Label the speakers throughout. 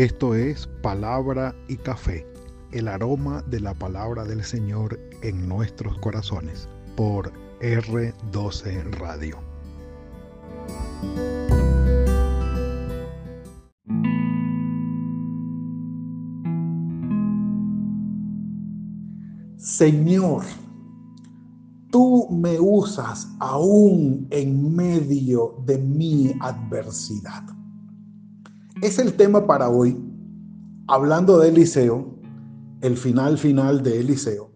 Speaker 1: Esto es Palabra y Café, el aroma de la palabra del Señor en nuestros corazones, por R12 Radio.
Speaker 2: Señor, tú me usas aún en medio de mi adversidad. Es el tema para hoy, hablando de Eliseo, el final final de Eliseo,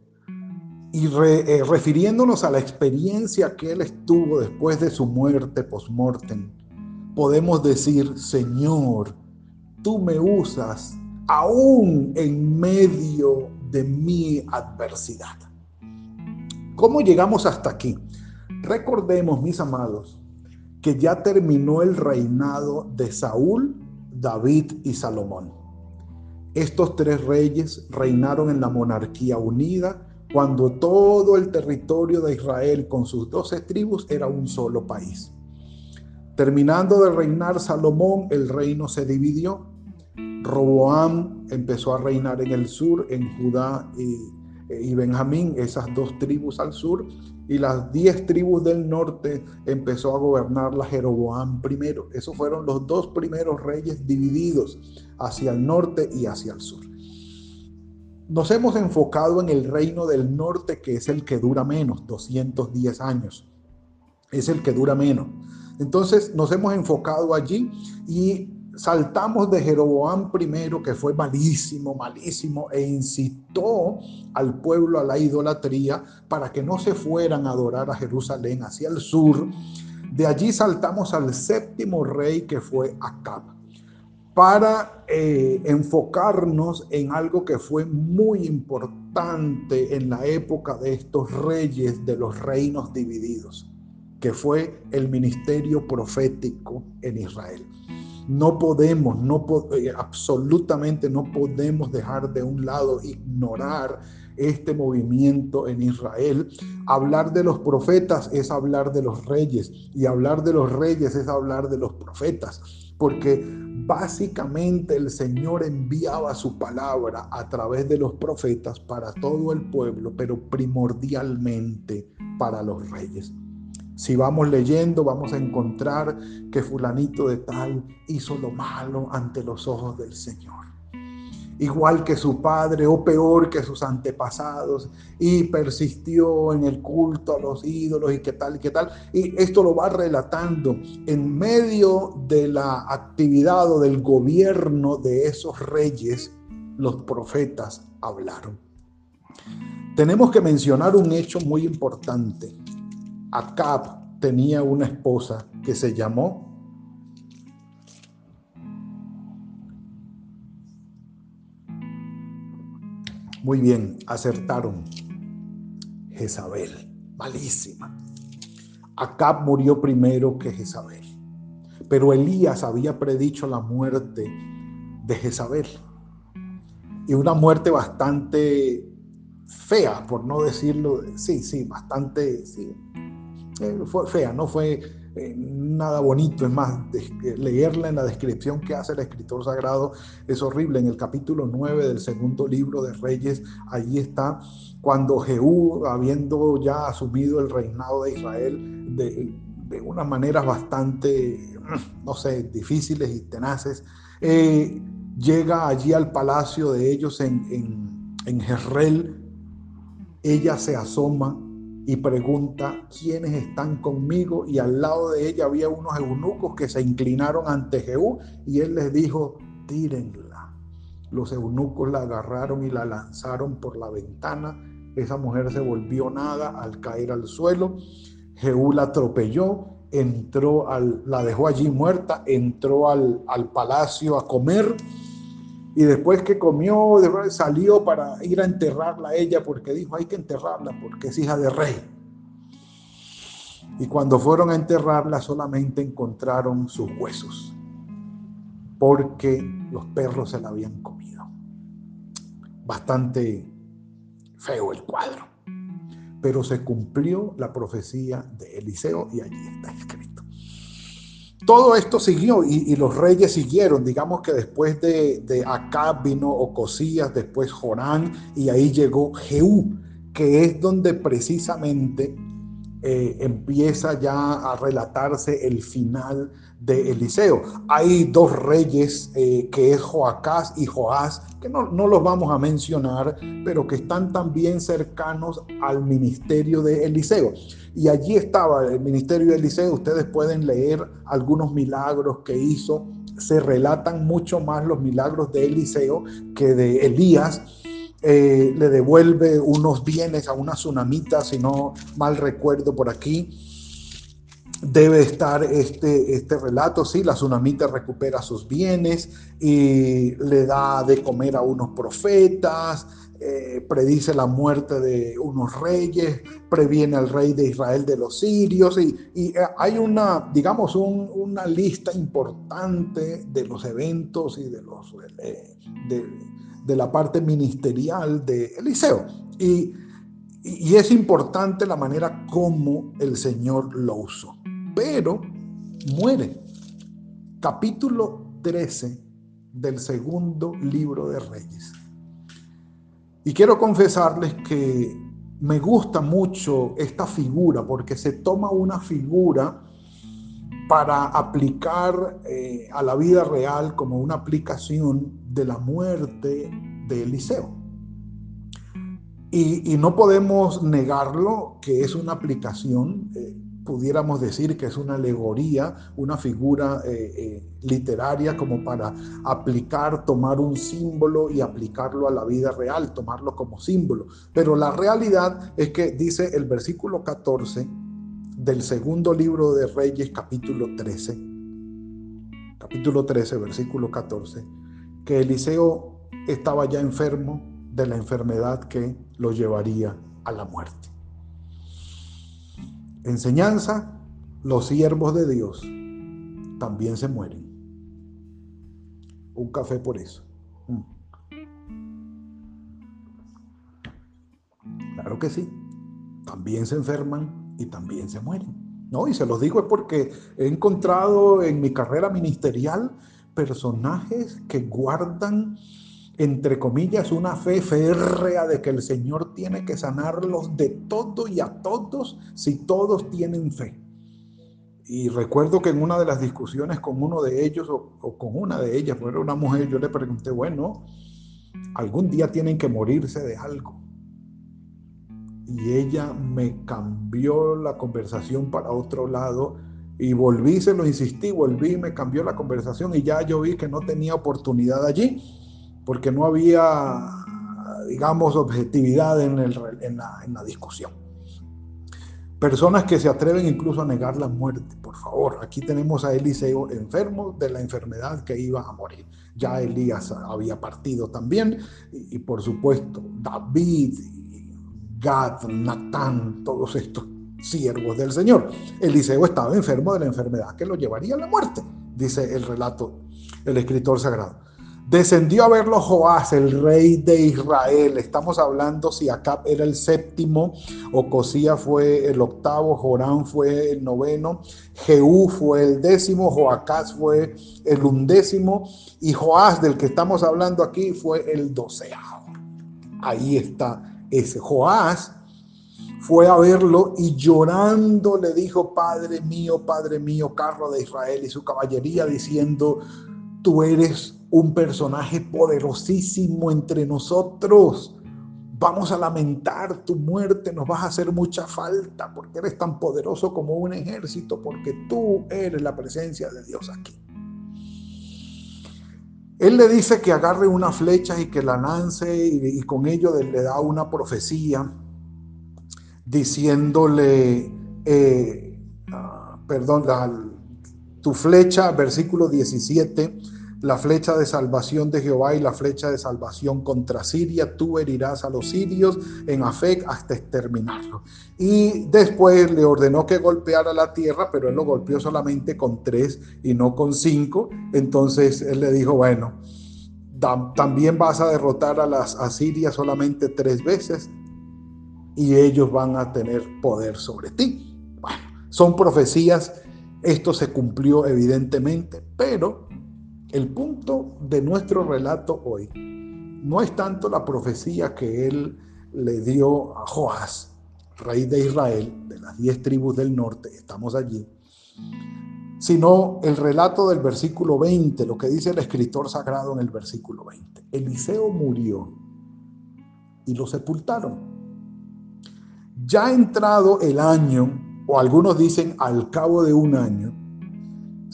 Speaker 2: y eh, refiriéndonos a la experiencia que él estuvo después de su muerte post-mortem, podemos decir, Señor, tú me usas aún en medio de mi adversidad. ¿Cómo llegamos hasta aquí? Recordemos, mis amados, que ya terminó el reinado de Saúl, David y Salomón. Estos tres reyes reinaron en la monarquía unida cuando todo el territorio de Israel con sus doce tribus era un solo país. Terminando de reinar Salomón, el reino se dividió. Roboam empezó a reinar en el sur, en Judá y y Benjamín, esas dos tribus al sur, y las diez tribus del norte empezó a gobernar la Jeroboam primero. Esos fueron los dos primeros reyes divididos hacia el norte y hacia el sur. Nos hemos enfocado en el reino del norte, que es el que dura menos, 210 años. Es el que dura menos. Entonces nos hemos enfocado allí y saltamos de Jeroboam primero, que fue malísimo, malísimo, e incitó al pueblo a la idolatría para que no se fueran a adorar a Jerusalén hacia el sur. De allí saltamos al séptimo rey, que fue Acab, para eh, enfocarnos en algo que fue muy importante en la época de estos reyes de los reinos divididos, que fue el ministerio profético en Israel. No podemos, no eh, absolutamente no podemos dejar de un lado, ignorar este movimiento en Israel. Hablar de los profetas es hablar de los reyes y hablar de los reyes es hablar de los profetas, porque básicamente el Señor enviaba su palabra a través de los profetas para todo el pueblo, pero primordialmente para los reyes. Si vamos leyendo, vamos a encontrar que fulanito de tal hizo lo malo ante los ojos del Señor. Igual que su padre o peor que sus antepasados y persistió en el culto a los ídolos y qué tal y qué tal. Y esto lo va relatando en medio de la actividad o del gobierno de esos reyes, los profetas hablaron. Tenemos que mencionar un hecho muy importante Acab tenía una esposa que se llamó Muy bien, acertaron. Jezabel, malísima. Acab murió primero que Jezabel. Pero Elías había predicho la muerte de Jezabel. Y una muerte bastante fea, por no decirlo, sí, sí, bastante, sí, eh, fue fea, no fue eh, nada bonito. Es más, leerla en la descripción que hace el escritor sagrado es horrible. En el capítulo 9 del segundo libro de Reyes, allí está cuando Jehú, habiendo ya asumido el reinado de Israel de, de unas maneras bastante, no sé, difíciles y tenaces, eh, llega allí al palacio de ellos en, en, en. Ella se asoma y pregunta quiénes están conmigo y al lado de ella había unos eunucos que se inclinaron ante Jehú y él les dijo, tírenla. Los eunucos la agarraron y la lanzaron por la ventana. Esa mujer se volvió nada al caer al suelo. Jehú la atropelló, entró al, la dejó allí muerta, entró al, al palacio a comer y después que comió, salió para ir a enterrarla a ella porque dijo, hay que enterrarla porque es hija de rey. Y cuando fueron a enterrarla solamente encontraron sus huesos porque los perros se la habían comido. Bastante feo el cuadro. Pero se cumplió la profecía de Eliseo y allí está escrito. Todo esto siguió y, los reyes siguieron. Digamos que después de, de Acab vino Ocosías, después Jorán y ahí llegó Jehú, que es donde precisamente eh, empieza ya a relatarse el final de Eliseo. Hay dos reyes, eh, que es Joacás y Joás, que no, no, los vamos a mencionar, pero que están también cercanos al ministerio de Eliseo. Y allí estaba el ministerio de Eliseo, ustedes pueden leer algunos milagros que hizo, se relatan mucho más los milagros de Eliseo que de Elías eh, le devuelve unos bienes a una tsunamita, si no mal recuerdo por aquí. Debe estar este, este relato, sí, la tsunamita recupera sus bienes y le da de comer a unos profetas, eh, predice la muerte de unos reyes, previene al rey de Israel de los sirios y, eh, hay una, digamos, una lista importante de los eventos y de los... de, de la parte ministerial de Eliseo. Y, y es importante la manera como el Señor lo usó. Pero muere. Capítulo 13 del segundo libro de Reyes. Y quiero confesarles que me gusta mucho esta figura porque se toma una figura para aplicar eh, a la vida real como una aplicación de la muerte de Eliseo. Y, no podemos negarlo que es una aplicación, eh, pudiéramos decir que es una alegoría, una figura eh, literaria como para aplicar, tomar un símbolo y aplicarlo a la vida real, tomarlo como símbolo. Pero la realidad es que dice el versículo 14, del segundo libro de Reyes, capítulo 13, capítulo 13, versículo 14, que Eliseo estaba ya enfermo de la enfermedad que lo llevaría a la muerte. Enseñanza, los siervos de Dios también se mueren. Un café por eso. Mm. Claro que sí. También se enferman y también se mueren. ¿no? Y se los digo es porque he encontrado en mi carrera ministerial personajes que guardan, entre comillas, una fe férrea de que el Señor tiene que sanarlos de todo y a todos si todos tienen fe. Y recuerdo que en una de las discusiones con uno de ellos o, con una de ellas, era una mujer, yo le pregunté, bueno, algún día tienen que morirse de algo y ella me cambió la conversación para otro lado y volví, se lo insistí, volví, me cambió la conversación y ya yo vi que no tenía oportunidad allí porque no había, digamos, objetividad en, la, discusión. Personas que se atreven incluso a negar la muerte, por favor. Aquí tenemos a Eliseo enfermo de la enfermedad que iba a morir. Ya Elías había partido también y, y por supuesto David Gad, Natán, todos estos siervos del Señor. Eliseo estaba enfermo de la enfermedad que lo llevaría a la muerte, dice el relato, el escritor sagrado. Descendió a verlo Joás, el rey de Israel. Estamos hablando si Acab era el séptimo, Ocosía fue el octavo, Jorán fue el noveno, Jehú fue el décimo, Joacás fue el undécimo y Joás, del que estamos hablando aquí, fue el doceavo. Ahí está ese Joás fue a verlo y llorando le dijo, Padre mío, Padre mío, carro de Israel y su caballería, diciendo, tú eres un personaje poderosísimo entre nosotros. Vamos a lamentar tu muerte, nos vas a hacer mucha falta porque eres tan poderoso como un ejército, porque tú eres la presencia de Dios aquí. Él le dice que agarre una flecha y que la lance y, con ello le da una profecía diciéndole, eh, ah, perdón, tu flecha, versículo 17, la flecha de salvación de Jehová y la flecha de salvación contra Siria. Tú herirás a los sirios en Afec hasta exterminarlos. Y después le ordenó que golpeara la tierra, pero él lo golpeó solamente con tres y no con cinco. Entonces él le dijo, bueno, también vas a derrotar a las asirias solamente tres veces y ellos van a tener poder sobre ti. Bueno, son profecías Esto se cumplió evidentemente, pero el punto de nuestro relato hoy no es tanto la profecía que él le dio a Joás, rey de Israel, de las diez tribus del norte, estamos allí, sino el relato del versículo 20, lo que dice el escritor sagrado en el versículo 20. Eliseo murió y lo sepultaron. Ya entrado el año, o algunos dicen al cabo de un año,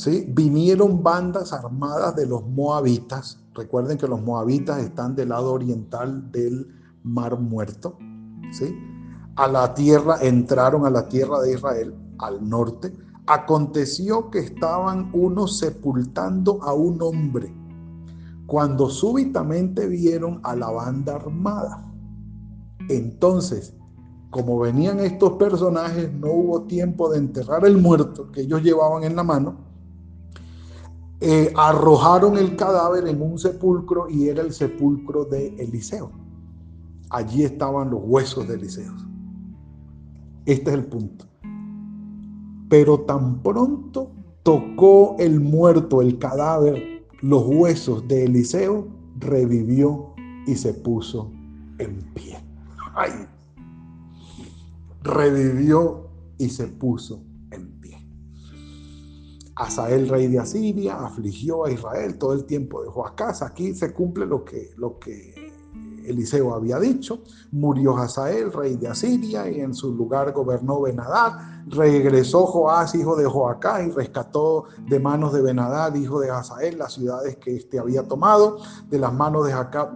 Speaker 2: ¿sí? vinieron bandas armadas de los moabitas. Recuerden que los moabitas están del lado oriental del mar muerto. ¿sí? A la tierra, entraron a la tierra de Israel, al norte. Aconteció que estaban unos sepultando a un hombre cuando súbitamente vieron a la banda armada. Entonces como venían estos personajes, no hubo tiempo de enterrar el muerto que ellos llevaban en la mano. Eh, arrojaron el cadáver en un sepulcro y era el sepulcro de Eliseo. Allí estaban los huesos de Eliseo. Este es el punto. Pero tan pronto tocó el muerto, el cadáver, los huesos de Eliseo, revivió y se puso en pie. Ay, revivió y se puso. Asael, rey de Asiria, afligió a Israel todo el tiempo de Joacás. Aquí se cumple lo que, lo que Eliseo había dicho. Murió Hazael, rey de Asiria, y en su lugar gobernó Benadad regresó Joás, hijo de Joacá, y rescató de manos de Benadad, hijo de Hazael, las ciudades que éste había tomado, de las manos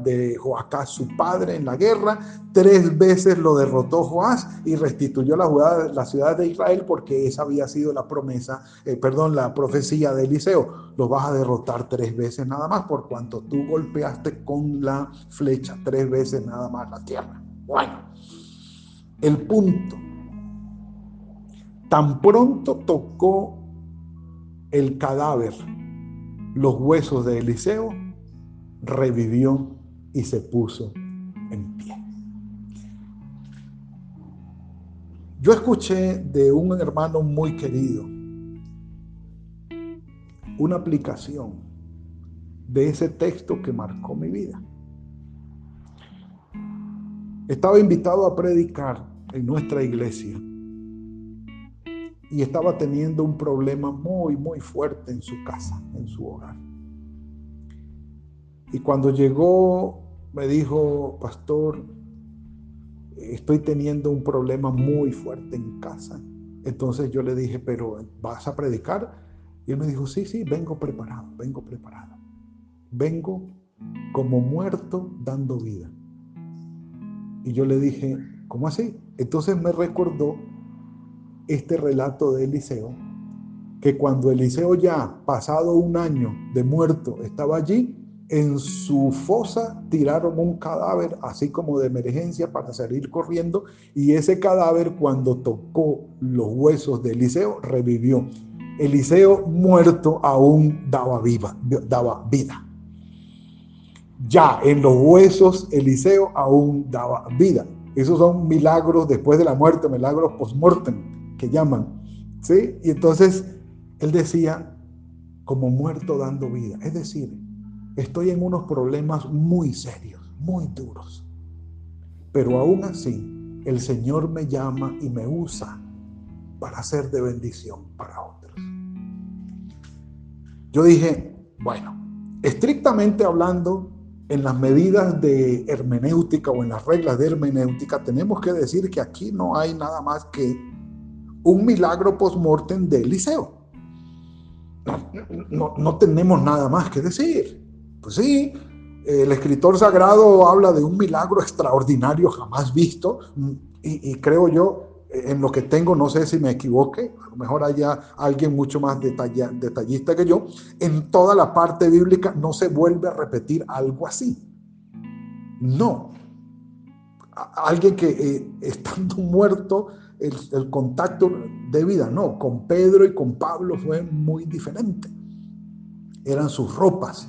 Speaker 2: de, Joacá, su padre, en la guerra. Tres veces lo derrotó Joás y restituyó la ciudad, la ciudad de Israel porque esa había sido la promesa, eh, perdón, la profecía de Eliseo. Lo vas a derrotar tres veces nada más por cuanto tú golpeaste con la flecha tres veces nada más la tierra. Bueno, el punto Tan pronto tocó el cadáver, los huesos de Eliseo, revivió y se puso en pie. Yo escuché de un hermano muy querido una aplicación de ese texto que marcó mi vida. Estaba invitado a predicar en nuestra iglesia y estaba teniendo un problema muy, muy fuerte en su casa, en su hogar. Y cuando llegó, me dijo, pastor, estoy teniendo un problema muy fuerte en casa. Entonces yo le dije, pero ¿vas a predicar? Y él me dijo, sí, sí, vengo preparado, vengo preparado. Vengo como muerto dando vida. Y yo le dije, ¿cómo así? Entonces me recordó este relato de Eliseo, que cuando Eliseo ya pasado un año de muerto estaba allí, en su fosa tiraron un cadáver así como de emergencia para salir corriendo y ese cadáver cuando tocó los huesos de Eliseo revivió. Eliseo muerto aún daba, viva, daba vida. Ya en los huesos Eliseo aún daba vida. Esos son milagros después de la muerte, milagros post-mortem que llaman. ¿sí? Y entonces él decía, como muerto dando vida. Es decir, estoy en unos problemas muy serios, muy duros. Pero aún así, el Señor me llama y me usa para ser de bendición para otros. Yo dije, bueno, estrictamente hablando, en las medidas de hermenéutica o en las reglas de hermenéutica, tenemos que decir que aquí no hay nada más que un milagro post-mortem de Eliseo. No, tenemos nada más que decir. Pues sí, el escritor sagrado habla de un milagro extraordinario jamás visto y, creo yo, en lo que tengo, no sé si me equivoque, a lo mejor haya alguien mucho más detallista que yo, en toda la parte bíblica no se vuelve a repetir algo así. No. Alguien que eh, estando muerto el, contacto de vida, no, con Pedro y con Pablo fue muy diferente. Eran sus ropas,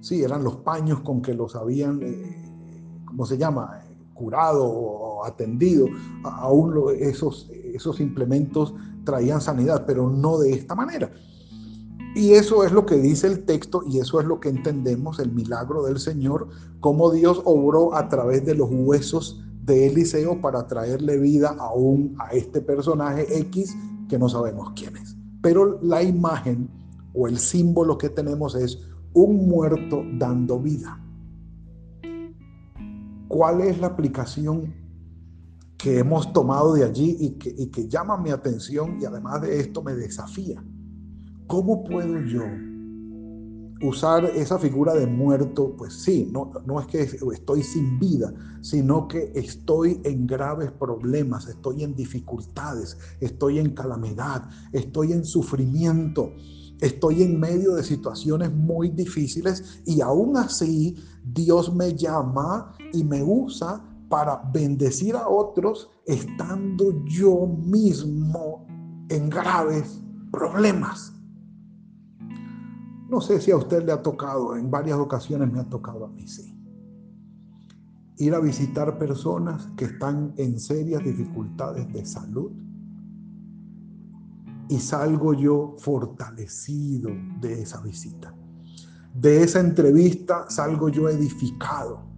Speaker 2: sí, eran los paños con que los habían, eh, ¿cómo se llama?, curado o atendido, aún esos, esos implementos traían sanidad, pero no de esta manera. Y eso es lo que dice el texto y eso es lo que entendemos, el milagro del Señor, cómo Dios obró a través de los huesos de Eliseo para traerle vida aún a este personaje X que no sabemos quién es. Pero la imagen o el símbolo que tenemos es un muerto dando vida. ¿Cuál es la aplicación que hemos tomado de allí y que, y que llama mi atención y además de esto me desafía? ¿Cómo puedo yo usar esa figura de muerto? Pues sí, no, no es que estoy sin vida, sino que estoy en graves problemas, estoy en dificultades, estoy en calamidad, estoy en sufrimiento, estoy en medio de situaciones muy difíciles y aún así Dios me llama y me usa para bendecir a otros estando yo mismo en graves problemas. No sé si a usted le ha tocado, en varias ocasiones me ha tocado a mí, sí. Ir a visitar personas que están en serias dificultades de salud y salgo yo fortalecido de esa visita. De esa entrevista salgo yo edificado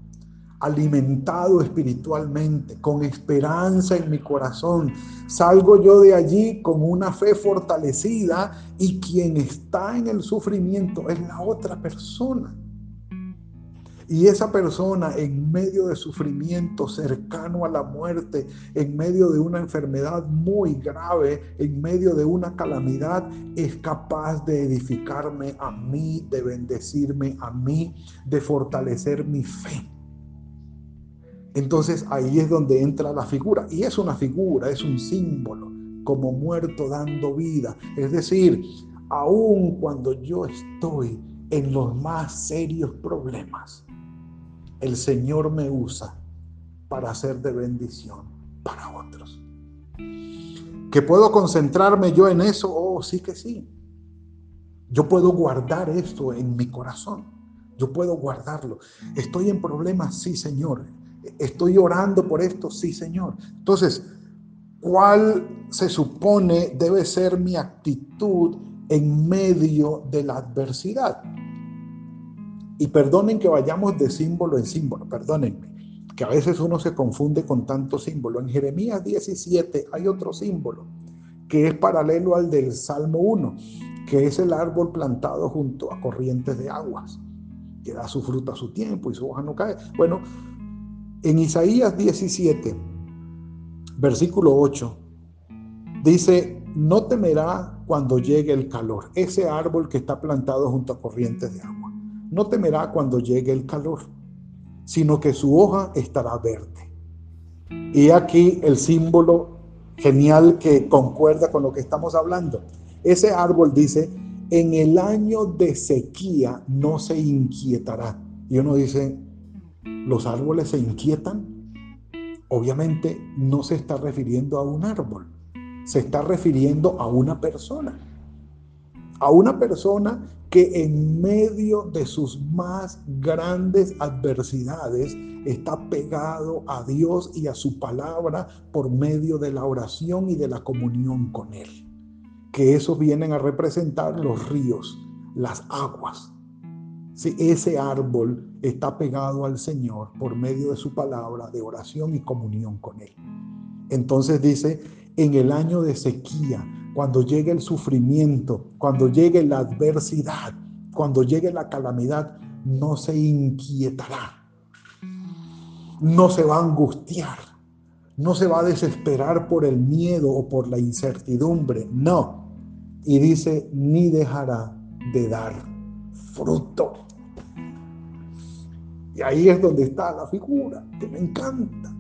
Speaker 2: alimentado espiritualmente, con esperanza en mi corazón. Salgo yo de allí con una fe fortalecida y quien está en el sufrimiento es la otra persona. Y esa persona en medio de sufrimiento, cercano a la muerte, en medio de una enfermedad muy grave, en medio de una calamidad, es capaz de edificarme a mí, de bendecirme a mí, de fortalecer mi fe. Entonces ahí es donde entra la figura. Y es una figura, es un símbolo, como muerto dando vida. Es decir, aun cuando yo estoy en los más serios problemas, el Señor me usa para hacer de bendición para otros. ¿Que puedo concentrarme yo en eso? Oh, sí que sí. Yo puedo guardar esto en mi corazón. Yo puedo guardarlo. Estoy en problemas, sí, Señor. ¿Estoy orando por esto? Sí, Señor. Entonces, ¿cuál se supone debe ser mi actitud en medio de la adversidad? Y perdonen que vayamos de símbolo en símbolo, perdónenme, que a veces uno se confunde con tanto símbolo. En Jeremías 17 hay otro símbolo que es paralelo al del Salmo 1, que es el árbol plantado junto a corrientes de aguas, que da su fruta a su tiempo y su hoja no cae. Bueno, en Isaías 17, versículo 8, dice, no temerá cuando llegue el calor, ese árbol que está plantado junto a corrientes de agua, no temerá cuando llegue el calor, sino que su hoja estará verde. Y aquí el símbolo genial que concuerda con lo que estamos hablando. Ese árbol dice, en el año de sequía no se inquietará. Y uno dice, los árboles se inquietan, obviamente no se está refiriendo a un árbol, se está refiriendo a una persona. A una persona que en medio de sus más grandes adversidades está pegado a Dios y a su palabra por medio de la oración y de la comunión con Él. Que esos vienen a representar los ríos, las aguas, si ese árbol está pegado al Señor por medio de su palabra, de oración y comunión con Él. Entonces dice, en el año de sequía, cuando llegue el sufrimiento, cuando llegue la adversidad, cuando llegue la calamidad, no se inquietará, no se va a angustiar, no se va a desesperar por el miedo o por la incertidumbre, no. Y dice, ni dejará de dar fruto. Y ahí es donde está la figura, que me encanta,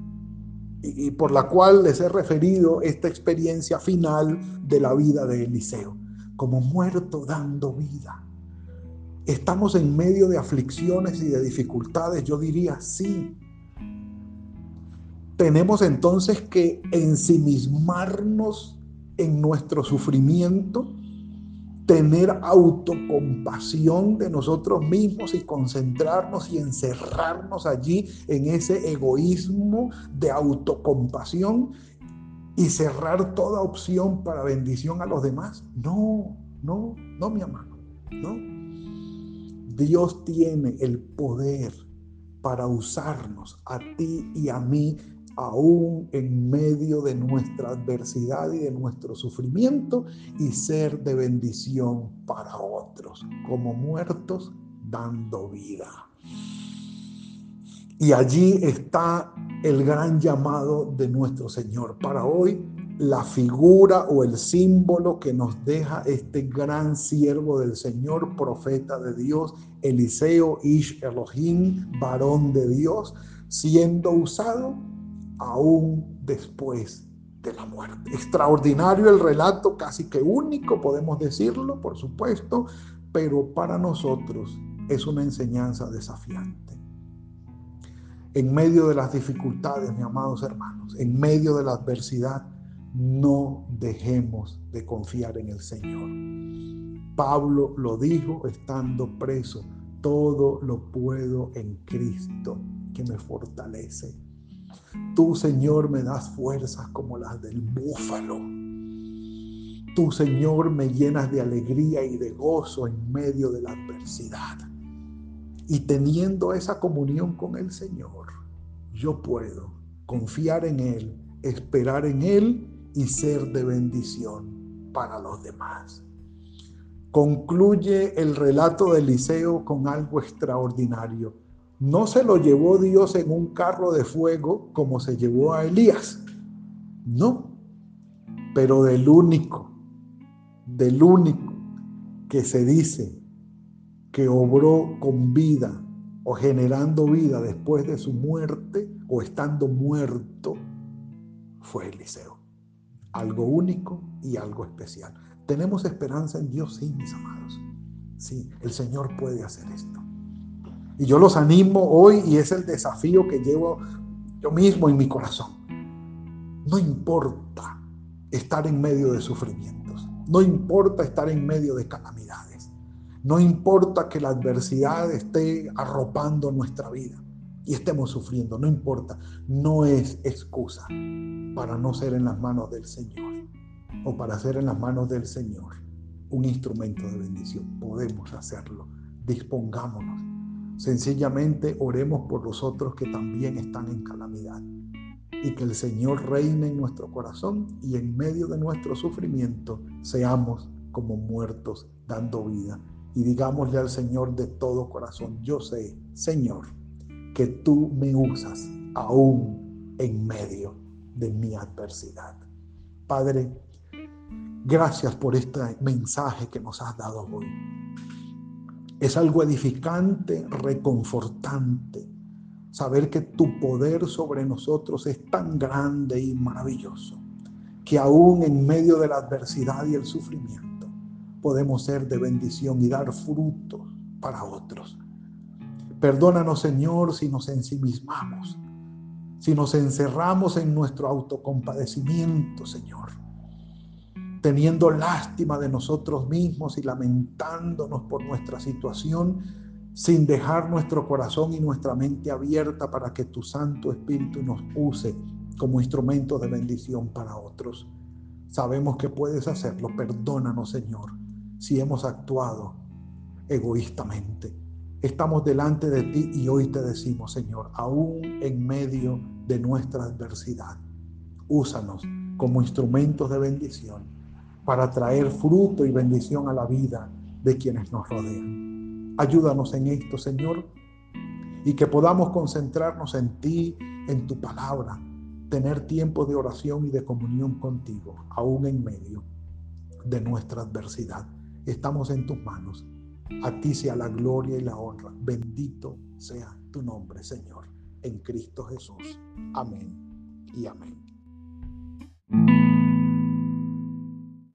Speaker 2: y, por la cual les he referido esta experiencia final de la vida de Eliseo, como muerto dando vida. Estamos en medio de aflicciones y de dificultades, yo diría sí. Tenemos entonces que ensimismarnos en nuestro sufrimiento tener autocompasión de nosotros mismos y concentrarnos y encerrarnos allí en ese egoísmo de autocompasión y cerrar toda opción para bendición a los demás. No, no, no, mi amado, no. Dios tiene el poder para usarnos a ti y a mí aún en medio de nuestra adversidad y de nuestro sufrimiento y ser de bendición para otros, como muertos dando vida. Y allí está el gran llamado de nuestro Señor. Para hoy, la figura o el símbolo que nos deja este gran siervo del Señor, profeta de Dios, Eliseo Ish Elohim, varón de Dios, siendo usado aún después de la muerte. Extraordinario el relato, casi que único, podemos decirlo, por supuesto, pero para nosotros es una enseñanza desafiante. En medio de las dificultades, mis amados hermanos, en medio de la adversidad, no dejemos de confiar en el Señor. Pablo lo dijo estando preso, todo lo puedo en Cristo que me fortalece. Tú, Señor, me das fuerzas como las del búfalo. Tú, Señor, me llenas de alegría y de gozo en medio de la adversidad. Y teniendo esa comunión con el Señor, yo puedo confiar en Él, esperar en Él y ser de bendición para los demás. Concluye el relato de Eliseo con algo extraordinario. No se lo llevó Dios en un carro de fuego como se llevó a Elías. No, pero del único, del único que se dice que obró con vida o generando vida después de su muerte o estando muerto fue Eliseo. Algo único y algo especial. Tenemos esperanza en Dios, sí, mis amados. Sí, el Señor puede hacer esto. Y yo los animo hoy y es el desafío que llevo yo mismo en mi corazón. No importa estar en medio de sufrimientos. No importa estar en medio de calamidades. No importa que la adversidad esté arropando nuestra vida y estemos sufriendo. No importa. No es excusa para no ser en las manos del Señor o para ser en las manos del Señor un instrumento de bendición. Podemos hacerlo. Dispongámonos Sencillamente oremos por los otros que también están en calamidad y que el Señor reine en nuestro corazón y en medio de nuestro sufrimiento seamos como muertos dando vida. Y digámosle al Señor de todo corazón, yo sé, Señor, que tú me usas aún en medio de mi adversidad. Padre, gracias por este mensaje que nos has dado hoy. Es algo edificante, reconfortante, saber que tu poder sobre nosotros es tan grande y maravilloso, que aún en medio de la adversidad y el sufrimiento podemos ser de bendición y dar frutos para otros. Perdónanos, Señor, si nos ensimismamos, si nos encerramos en nuestro autocompadecimiento, Señor teniendo lástima de nosotros mismos y lamentándonos por nuestra situación, sin dejar nuestro corazón y nuestra mente abierta para que tu Santo Espíritu nos use como instrumento de bendición para otros. Sabemos que puedes hacerlo. Perdónanos, Señor, si hemos actuado egoístamente. Estamos delante de ti y hoy te decimos, Señor, aún en medio de nuestra adversidad, úsanos como instrumentos de bendición para traer fruto y bendición a la vida de quienes nos rodean. Ayúdanos en esto, Señor, y que podamos concentrarnos en ti, en tu palabra, tener tiempo de oración y de comunión contigo, aún en medio de nuestra adversidad. Estamos en tus manos. A ti sea la gloria y la honra. Bendito sea tu nombre, Señor, en Cristo Jesús. Amén y amén.